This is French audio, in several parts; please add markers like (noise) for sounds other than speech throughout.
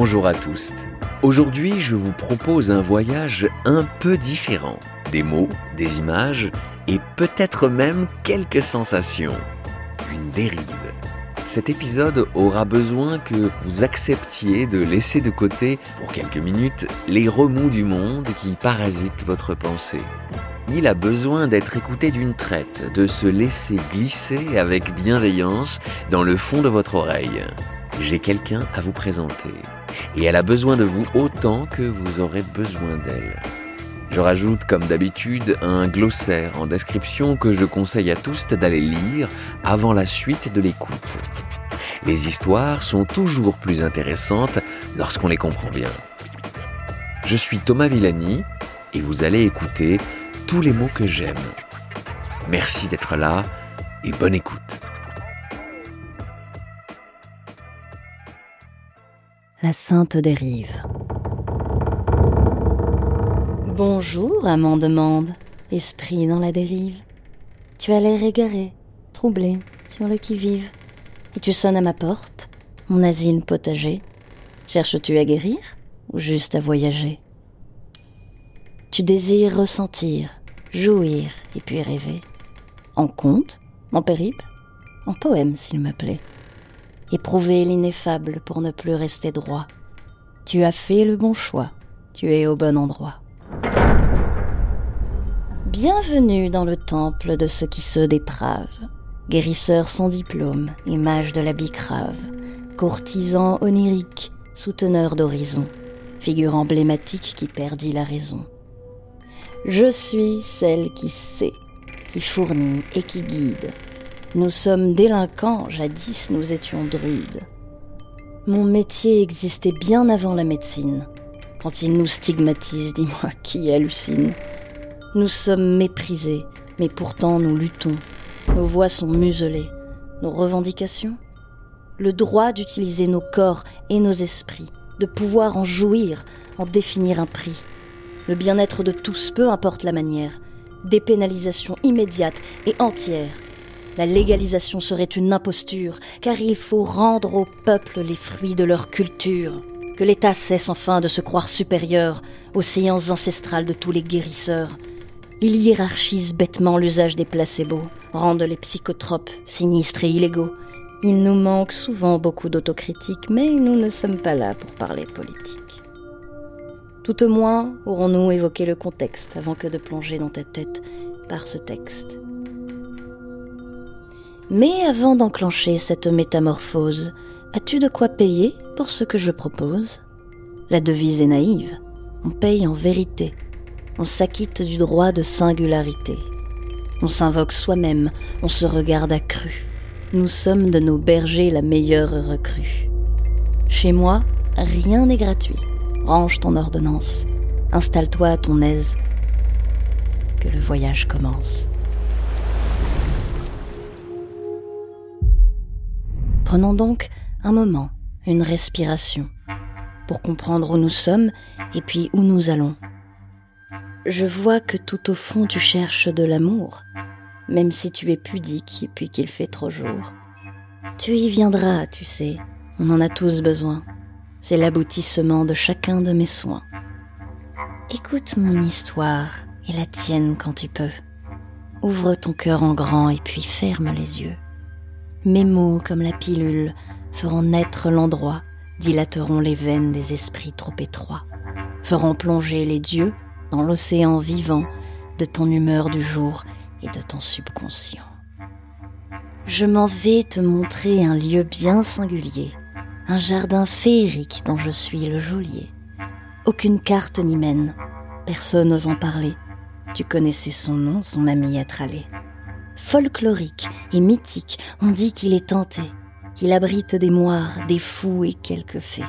Bonjour à tous. Aujourd'hui, je vous propose un voyage un peu différent. Des mots, des images et peut-être même quelques sensations. Une dérive. Cet épisode aura besoin que vous acceptiez de laisser de côté pour quelques minutes les remous du monde qui parasitent votre pensée. Il a besoin d'être écouté d'une traite, de se laisser glisser avec bienveillance dans le fond de votre oreille. J'ai quelqu'un à vous présenter, et elle a besoin de vous autant que vous aurez besoin d'elle. Je rajoute comme d'habitude un glossaire en description que je conseille à tous d'aller lire avant la suite de l'écoute. Les histoires sont toujours plus intéressantes lorsqu'on les comprend bien. Je suis Thomas Villani et vous allez écouter tous les mots que j'aime. Merci d'être là et bonne écoute. La Sainte dérive. Bonjour, amant demande, esprit dans la dérive. Tu as l'air égaré, troublé, sur le qui-vive, et tu sonnes à ma porte, mon asile potager. Cherches-tu à guérir ou juste à voyager? Tu désires ressentir, jouir et puis rêver. En conte, en périple, en poème s'il me plaît. Éprouver l'ineffable pour ne plus rester droit. Tu as fait le bon choix, tu es au bon endroit. Bienvenue dans le temple de ceux qui se dépravent, guérisseurs sans diplôme, image de la bicrave, courtisan onirique, souteneur d'horizon, figure emblématique qui perdit la raison. Je suis celle qui sait, qui fournit et qui guide. Nous sommes délinquants, jadis nous étions druides. Mon métier existait bien avant la médecine. Quand il nous stigmatise, dis-moi (laughs) qui hallucine? Nous sommes méprisés, mais pourtant nous luttons. Nos voix sont muselées. Nos revendications? Le droit d'utiliser nos corps et nos esprits, de pouvoir en jouir, en définir un prix le bien-être de tous, peu importe la manière, dépénalisation immédiate et entière. La légalisation serait une imposture, car il faut rendre au peuple les fruits de leur culture. Que l'État cesse enfin de se croire supérieur aux séances ancestrales de tous les guérisseurs. Il hiérarchise bêtement l'usage des placebos, rendent les psychotropes sinistres et illégaux. Il nous manque souvent beaucoup d'autocritique, mais nous ne sommes pas là pour parler politique. Tout au moins aurons-nous évoqué le contexte avant que de plonger dans ta tête par ce texte. Mais avant d'enclencher cette métamorphose, as-tu de quoi payer pour ce que je propose? La devise est naïve. On paye en vérité. On s'acquitte du droit de singularité. On s'invoque soi-même, on se regarde accru. Nous sommes de nos bergers la meilleure recrue. Chez moi, rien n'est gratuit range ton ordonnance, installe-toi à ton aise, que le voyage commence. Prenons donc un moment, une respiration, pour comprendre où nous sommes et puis où nous allons. Je vois que tout au fond tu cherches de l'amour, même si tu es pudique et puis qu'il fait trop jour. Tu y viendras, tu sais, on en a tous besoin. C'est l'aboutissement de chacun de mes soins. Écoute mon histoire et la tienne quand tu peux. Ouvre ton cœur en grand et puis ferme les yeux. Mes mots, comme la pilule, feront naître l'endroit, dilateront les veines des esprits trop étroits, feront plonger les dieux dans l'océan vivant de ton humeur du jour et de ton subconscient. Je m'en vais te montrer un lieu bien singulier un jardin féerique dont je suis le geôlier. Aucune carte n'y mène, personne n'ose en parler. Tu connaissais son nom, son mamie à tralé. Folklorique et mythique, on dit qu'il est tenté. Il abrite des moires, des fous et quelques fées.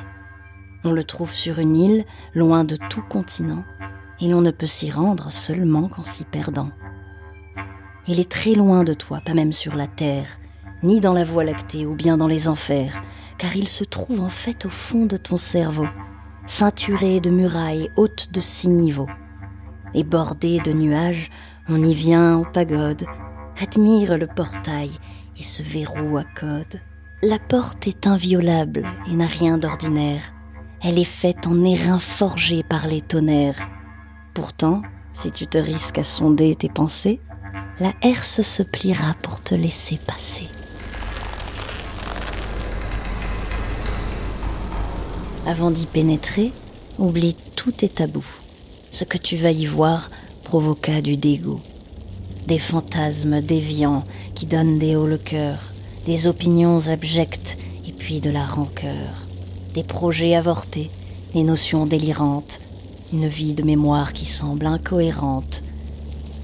On le trouve sur une île, loin de tout continent, et l'on ne peut s'y rendre seulement qu'en s'y perdant. Il est très loin de toi, pas même sur la terre, ni dans la voie lactée ou bien dans les enfers, car il se trouve en fait au fond de ton cerveau, ceinturé de murailles hautes de six niveaux. Et bordé de nuages, on y vient aux pagodes, admire le portail et ce verrou à code. La porte est inviolable et n'a rien d'ordinaire. Elle est faite en airain forgé par les tonnerres. Pourtant, si tu te risques à sonder tes pensées, la herse se pliera pour te laisser passer. Avant d'y pénétrer, oublie tous tes tabous. Ce que tu vas y voir provoqua du dégoût. Des fantasmes déviants qui donnent des hauts le cœur, des opinions abjectes et puis de la rancœur, des projets avortés, des notions délirantes, une vie de mémoire qui semble incohérente,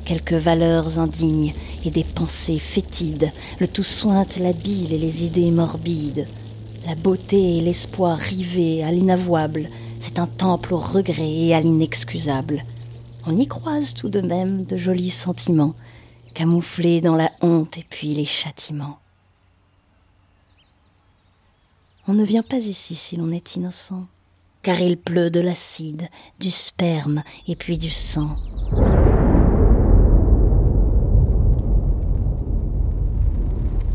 quelques valeurs indignes et des pensées fétides, le tout sointe la bile et les idées morbides, la beauté et l'espoir rivés à l'inavouable, c'est un temple au regret et à l'inexcusable. On y croise tout de même de jolis sentiments, camouflés dans la honte et puis les châtiments. On ne vient pas ici si l'on est innocent, car il pleut de l'acide, du sperme et puis du sang.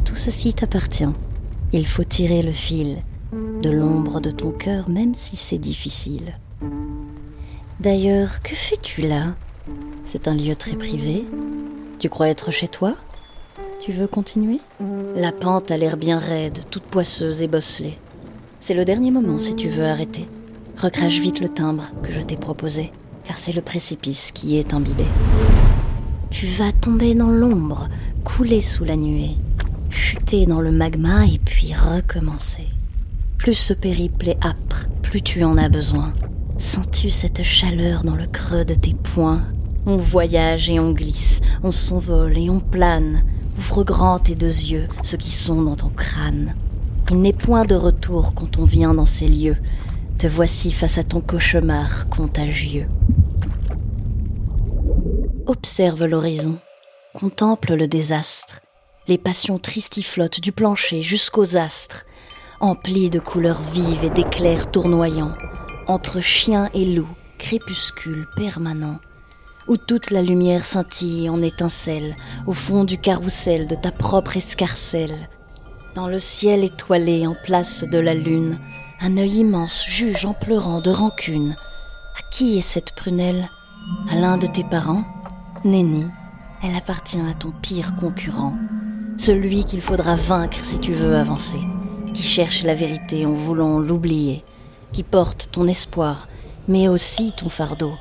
Tout ceci t'appartient. Il faut tirer le fil de l'ombre de ton cœur, même si c'est difficile. D'ailleurs, que fais-tu là? C'est un lieu très privé. Tu crois être chez toi? Tu veux continuer? La pente a l'air bien raide, toute poisseuse et bosselée. C'est le dernier moment si tu veux arrêter. Recrache vite le timbre que je t'ai proposé, car c'est le précipice qui est imbibé. Tu vas tomber dans l'ombre, couler sous la nuée chuter dans le magma et puis recommencer. Plus ce périple est âpre, plus tu en as besoin. Sens-tu cette chaleur dans le creux de tes poings? On voyage et on glisse, on s'envole et on plane. Ouvre grand tes deux yeux, ceux qui sont dans ton crâne. Il n'est point de retour quand on vient dans ces lieux. Te voici face à ton cauchemar contagieux. Observe l'horizon, contemple le désastre, les passions tristiflottes du plancher jusqu'aux astres, emplis de couleurs vives et d'éclairs tournoyants, entre chien et loup, crépuscule permanent, où toute la lumière scintille en étincelle au fond du carrousel de ta propre escarcelle. Dans le ciel étoilé en place de la lune, un œil immense juge en pleurant de rancune. À qui est cette prunelle? À l'un de tes parents? Nenni, elle appartient à ton pire concurrent celui qu'il faudra vaincre si tu veux avancer, qui cherche la vérité en voulant l'oublier, qui porte ton espoir, mais aussi ton fardeau,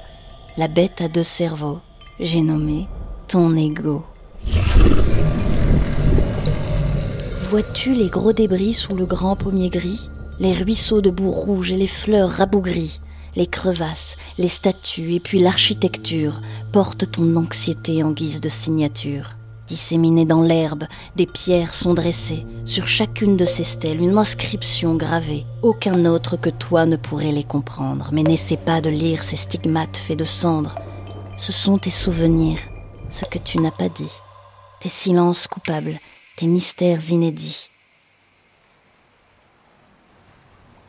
la bête à deux cerveaux, j'ai nommé ton ego. Vois-tu les gros débris sous le grand pommier gris, les ruisseaux de boue rouge et les fleurs rabougries, les crevasses, les statues et puis l'architecture portent ton anxiété en guise de signature. Disséminées dans l'herbe, des pierres sont dressées. Sur chacune de ces stèles, une inscription gravée. Aucun autre que toi ne pourrait les comprendre. Mais n'essaie pas de lire ces stigmates faits de cendres. Ce sont tes souvenirs, ce que tu n'as pas dit. Tes silences coupables, tes mystères inédits.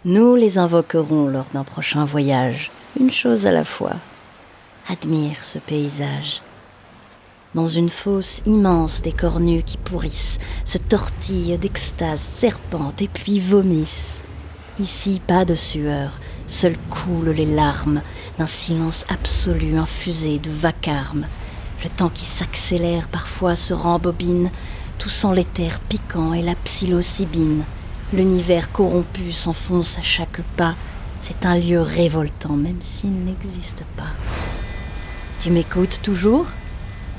Nous les invoquerons lors d'un prochain voyage, une chose à la fois. Admire ce paysage dans une fosse immense des cornues qui pourrissent, se tortillent d'extase, serpentent et puis vomissent. Ici, pas de sueur, seules coulent les larmes d'un silence absolu infusé de vacarme. Le temps qui s'accélère parfois se rembobine, toussant l'éther piquant et la psilocybine. L'univers corrompu s'enfonce à chaque pas. C'est un lieu révoltant, même s'il n'existe pas. Tu m'écoutes toujours?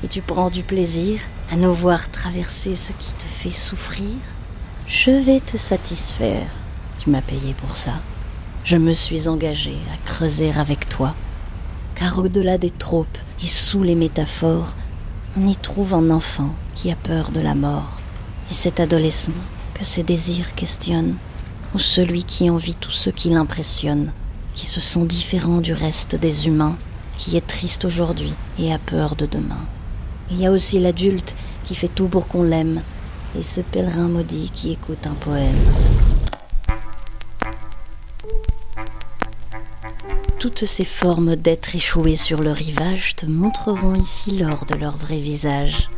Et tu prends du plaisir à nous voir traverser ce qui te fait souffrir, je vais te satisfaire. Tu m'as payé pour ça. Je me suis engagé à creuser avec toi, car au-delà des tropes et sous les métaphores, on y trouve un enfant qui a peur de la mort, et cet adolescent que ses désirs questionnent, ou celui qui envie tout ce qui l'impressionne, qui se sent différent du reste des humains, qui est triste aujourd'hui et a peur de demain. Il y a aussi l'adulte qui fait tout pour qu'on l'aime, et ce pèlerin maudit qui écoute un poème. Toutes ces formes d'êtres échoués sur le rivage te montreront ici l'or de leur vrai visage.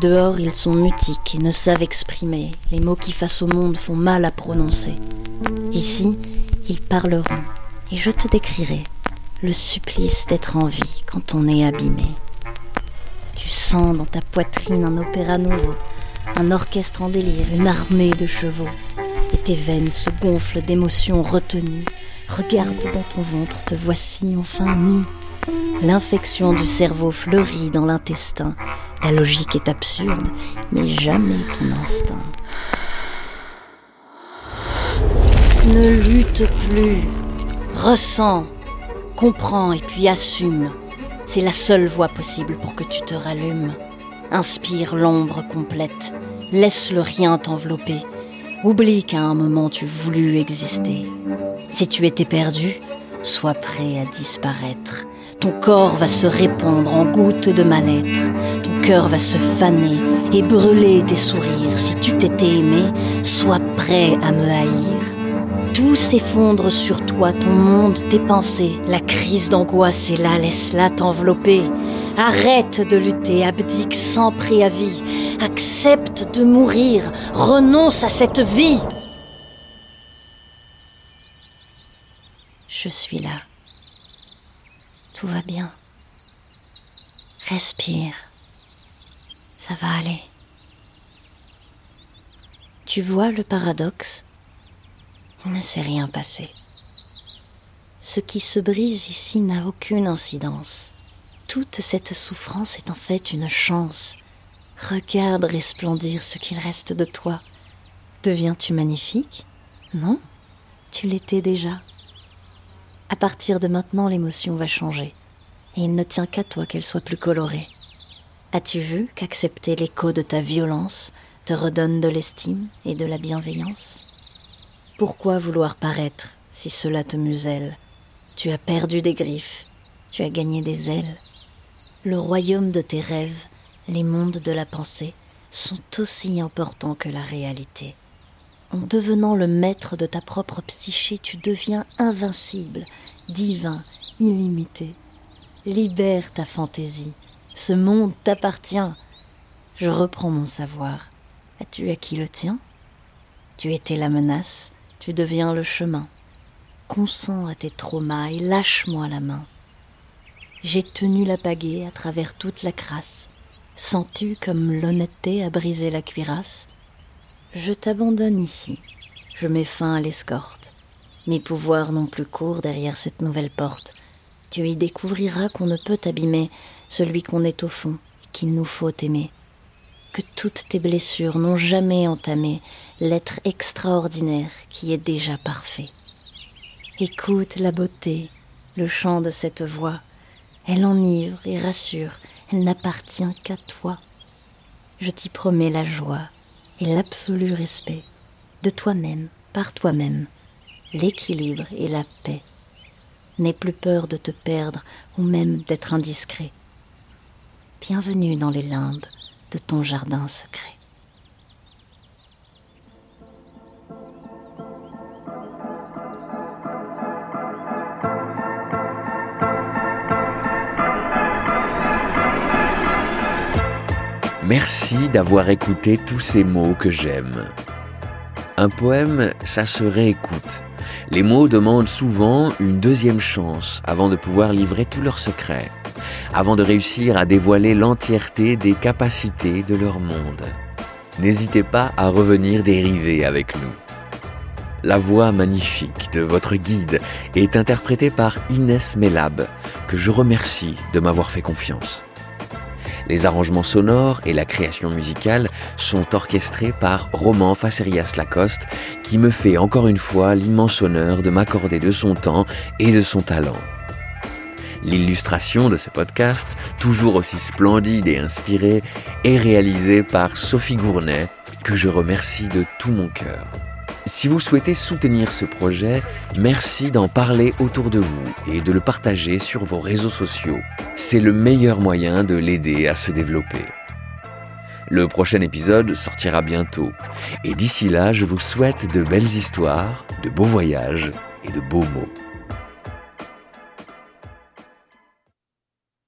Dehors, ils sont mutiques et ne savent exprimer. Les mots qui face au monde font mal à prononcer. Ici, ils parleront, et je te décrirai le supplice d'être en vie quand on est abîmé. Tu sens dans ta poitrine un opéra nouveau, un orchestre en délire, une armée de chevaux, et tes veines se gonflent d'émotions retenues. Regarde dans ton ventre, te voici enfin nu. L'infection du cerveau fleurit dans l'intestin. La logique est absurde, mais jamais ton instinct. Ne lutte plus. Ressens, comprends et puis assume. C'est la seule voie possible pour que tu te rallumes. Inspire l'ombre complète. Laisse le rien t'envelopper. Oublie qu'à un moment tu voulus exister. Si tu étais perdu, sois prêt à disparaître. Ton corps va se répandre en gouttes de mal-être. Ton cœur va se faner et brûler tes sourires. Si tu t'étais aimé, sois prêt à me haïr. Tout s'effondre sur toi, ton monde, tes pensées. La crise d'angoisse est là, laisse-la t'envelopper. Arrête de lutter, abdique sans préavis. Accepte de mourir, renonce à cette vie. Je suis là. Tout va bien. Respire. Ça va aller. Tu vois le paradoxe? Il ne s'est rien passé. Ce qui se brise ici n'a aucune incidence. Toute cette souffrance est en fait une chance. Regarde resplendir ce qu'il reste de toi. Deviens-tu magnifique? Non, tu l'étais déjà. À partir de maintenant, l'émotion va changer. Et il ne tient qu'à toi qu'elle soit plus colorée. As-tu vu qu'accepter l'écho de ta violence te redonne de l'estime et de la bienveillance? Pourquoi vouloir paraître si cela te muselle? Tu as perdu des griffes, tu as gagné des ailes. Le royaume de tes rêves, les mondes de la pensée, sont aussi importants que la réalité. En devenant le maître de ta propre psyché, tu deviens invincible, divin, illimité. Libère ta fantaisie. Ce monde t'appartient. Je reprends mon savoir. As-tu acquis le tien? Tu étais la menace, tu deviens le chemin. Consens à tes traumas et lâche-moi la main. J'ai tenu la pagaie à travers toute la crasse. Sens-tu comme l'honnêteté a brisé la cuirasse? Je t'abandonne ici. Je mets fin à l'escorte. Mes pouvoirs n'ont plus cours derrière cette nouvelle porte. Tu y découvriras qu'on ne peut abîmer celui qu'on est au fond, qu'il nous faut aimer. Que toutes tes blessures n'ont jamais entamé l'être extraordinaire qui est déjà parfait. Écoute la beauté, le chant de cette voix. Elle enivre et rassure, elle n'appartient qu'à toi. Je t'y promets la joie, et l'absolu respect de toi-même, par toi-même, l'équilibre et la paix. N'aie plus peur de te perdre ou même d'être indiscret. Bienvenue dans les limbes de ton jardin secret. Merci d'avoir écouté tous ces mots que j'aime. Un poème, ça se réécoute. Les mots demandent souvent une deuxième chance avant de pouvoir livrer tous leurs secrets, avant de réussir à dévoiler l'entièreté des capacités de leur monde. N'hésitez pas à revenir dériver avec nous. La voix magnifique de votre guide est interprétée par Inès Melab, que je remercie de m'avoir fait confiance. Les arrangements sonores et la création musicale sont orchestrés par Roman Facerias Lacoste, qui me fait encore une fois l'immense honneur de m'accorder de son temps et de son talent. L'illustration de ce podcast, toujours aussi splendide et inspirée, est réalisée par Sophie Gournay, que je remercie de tout mon cœur. Si vous souhaitez soutenir ce projet, merci d'en parler autour de vous et de le partager sur vos réseaux sociaux. C'est le meilleur moyen de l'aider à se développer. Le prochain épisode sortira bientôt. Et d'ici là, je vous souhaite de belles histoires, de beaux voyages et de beaux mots.